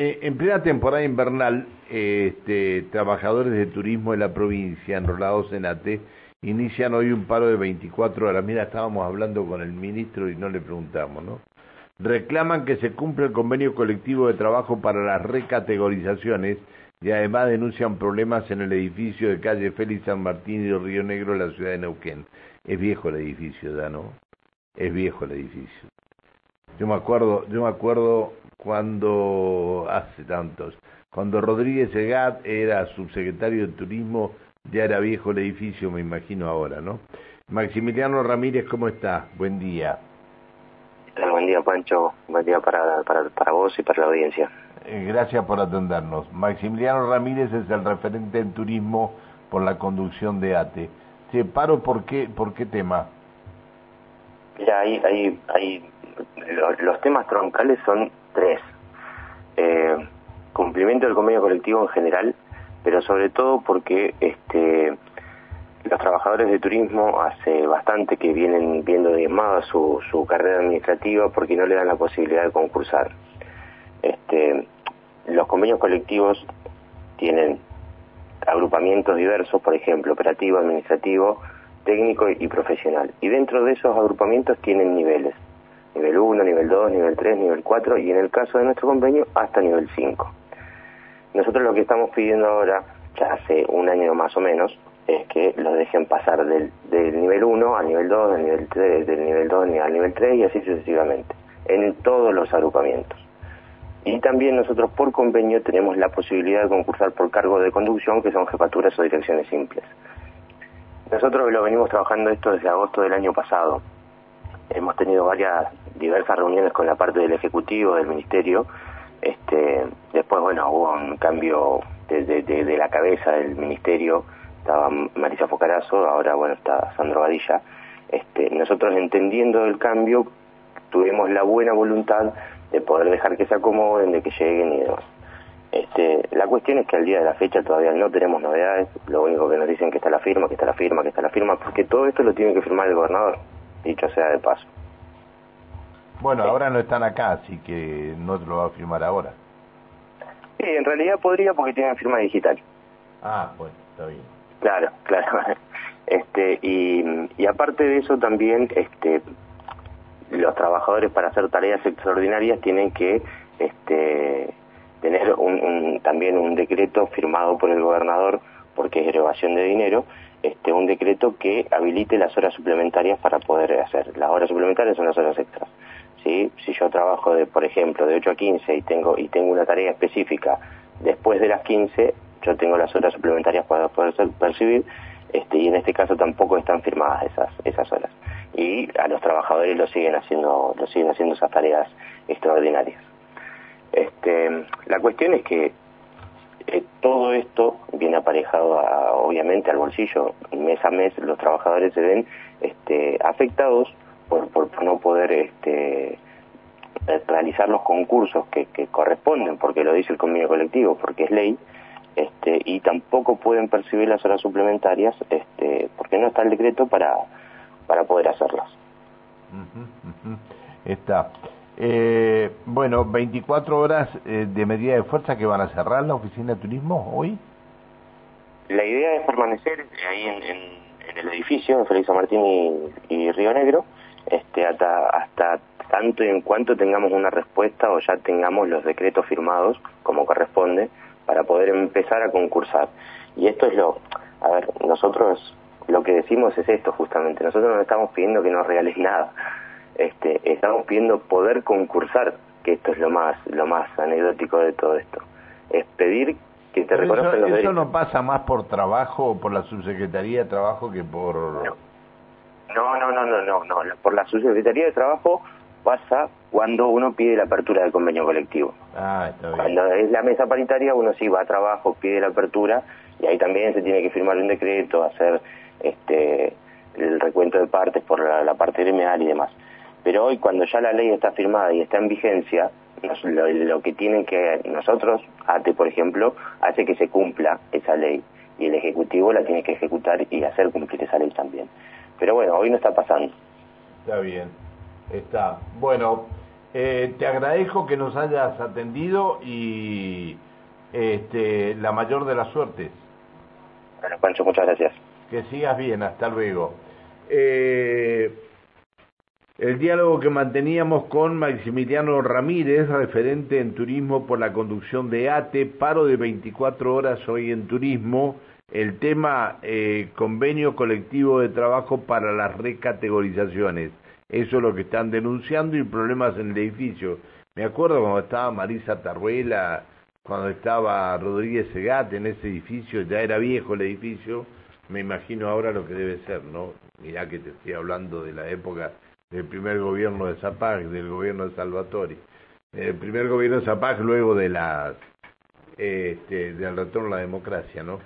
eh, en plena temporada invernal, este, trabajadores de turismo de la provincia enrolados en ATE inician hoy un paro de 24 horas. Mira, estábamos hablando con el ministro y no le preguntamos, ¿no? Reclaman que se cumpla el convenio colectivo de trabajo para las recategorizaciones y además denuncian problemas en el edificio de calle Félix San Martín y Río Negro en la ciudad de Neuquén. Es viejo el edificio, ya, ¿no? Es viejo el edificio. Yo me acuerdo, yo me acuerdo cuando hace tantos, cuando Rodríguez Egat era subsecretario de Turismo, ya era viejo el edificio, me imagino ahora, ¿no? Maximiliano Ramírez, ¿cómo está? Buen día. Buen día, Pancho. Buen día para, para, para vos y para la audiencia. Eh, gracias por atendernos. Maximiliano Ramírez es el referente en turismo por la conducción de ATE. ¿Se paro por qué, por qué tema? Mira, hay, hay, hay los, temas troncales son tres. Eh, cumplimiento del convenio colectivo en general, pero sobre todo porque este los trabajadores de turismo hace bastante que vienen viendo diezmada su, su carrera administrativa porque no le dan la posibilidad de concursar. Este, los convenios colectivos tienen agrupamientos diversos, por ejemplo, operativo, administrativo, técnico y profesional. Y dentro de esos agrupamientos tienen niveles. Nivel 1, nivel 2, nivel 3, nivel 4 y en el caso de nuestro convenio hasta nivel 5. Nosotros lo que estamos pidiendo ahora, ya hace un año más o menos, es que los dejen pasar del, del nivel 1 al nivel 2, del nivel 3, del nivel 2 al nivel 3 y así sucesivamente, en todos los agrupamientos. Y también nosotros por convenio tenemos la posibilidad de concursar por cargo de conducción, que son jefaturas o direcciones simples. Nosotros lo venimos trabajando esto desde agosto del año pasado. Hemos tenido varias, diversas reuniones con la parte del Ejecutivo, del Ministerio. Este, después, bueno, hubo un cambio de, la cabeza del Ministerio. Estaba Marisa Focarazo, ahora, bueno, está Sandro Badilla. Este, nosotros entendiendo el cambio, tuvimos la buena voluntad de poder dejar que se acomoden, de que lleguen y demás. Este, la cuestión es que al día de la fecha todavía no tenemos novedades, lo único que nos dicen que está la firma, que está la firma, que está la firma, porque todo esto lo tiene que firmar el gobernador, dicho sea de paso. Bueno, ahora no están acá, así que no lo va a firmar ahora. Sí, en realidad podría porque tienen firma digital. Ah, bueno, está bien. Claro, claro. Este, y, y aparte de eso también, este, los trabajadores para hacer tareas extraordinarias tienen que este, tener un, también un decreto firmado por el gobernador porque es erogación de dinero, este, un decreto que habilite las horas suplementarias para poder hacer. Las horas suplementarias son las horas extras. ¿sí? Si yo trabajo, de, por ejemplo, de 8 a 15 y tengo, y tengo una tarea específica después de las 15, yo tengo las horas suplementarias para poder percibir este, y en este caso tampoco están firmadas esas, esas horas y a los trabajadores lo siguen haciendo, lo siguen haciendo esas tareas extraordinarias. Este, la cuestión es que todo esto viene aparejado obviamente al bolsillo. Mes a mes los trabajadores se ven este, afectados por, por no poder este, realizar los concursos que, que, corresponden, porque lo dice el convenio colectivo, porque es ley, este, y tampoco pueden percibir las horas suplementarias este, porque no está el decreto para para poder hacerlos. Está. Eh, bueno, 24 horas eh, de medida de fuerza que van a cerrar la oficina de turismo hoy. La idea es permanecer ahí en, el edificio, en Félix Martín y, Río Negro, este, hasta, hasta tanto y en cuanto tengamos una respuesta o ya tengamos los decretos firmados como corresponde para poder empezar a concursar. Y esto es lo, a ver, nosotros lo que decimos es esto justamente. Nosotros no estamos pidiendo que nos regales nada. Este, estamos pidiendo poder concursar, que esto es lo más, lo más anecdótico de todo esto. Es pedir que te reconozcan los ¿Eso no pasa más por trabajo, por la subsecretaría de trabajo que por...? No. No, no, no, no, no, Por la subsecretaría de trabajo pasa cuando uno pide la apertura del convenio colectivo. Ah, está bien. Cuando es la mesa paritaria, uno sí va a trabajo, pide la apertura y ahí también se tiene que firmar un decreto, hacer este, el recuento de partes por la, parte gremial y demás. Pero hoy cuando ya la ley está firmada y está en vigencia, lo, que tienen que nosotros, ATE por ejemplo, hace que se cumpla esa ley y el Ejecutivo la tiene que ejecutar y hacer cumplir esa ley también. Pero bueno, hoy no está pasando. Está bien, está. Bueno, Eh, te agradezco que nos hayas atendido y este, la mayor de las suertes. Bueno, Pancho, muchas gracias. Que sigas bien, hasta luego. Eh, el diálogo que manteníamos con Maximiliano Ramírez, referente en turismo por la conducción de ATE, paro de 24 horas hoy en turismo, el tema eh, convenio colectivo de trabajo para las recategorizaciones. Eso es lo que están denunciando y problemas en el edificio. Me acuerdo cuando estaba Marisa Tarruela, cuando estaba Rodríguez Segate en ese edificio, ya era viejo el edificio, me imagino ahora lo que debe ser, ¿no? Mirá que te estoy hablando de la época del primer gobierno de Zapag, del gobierno de Salvatori. El primer gobierno de Zapag luego de la, este, del retorno a la democracia, ¿no?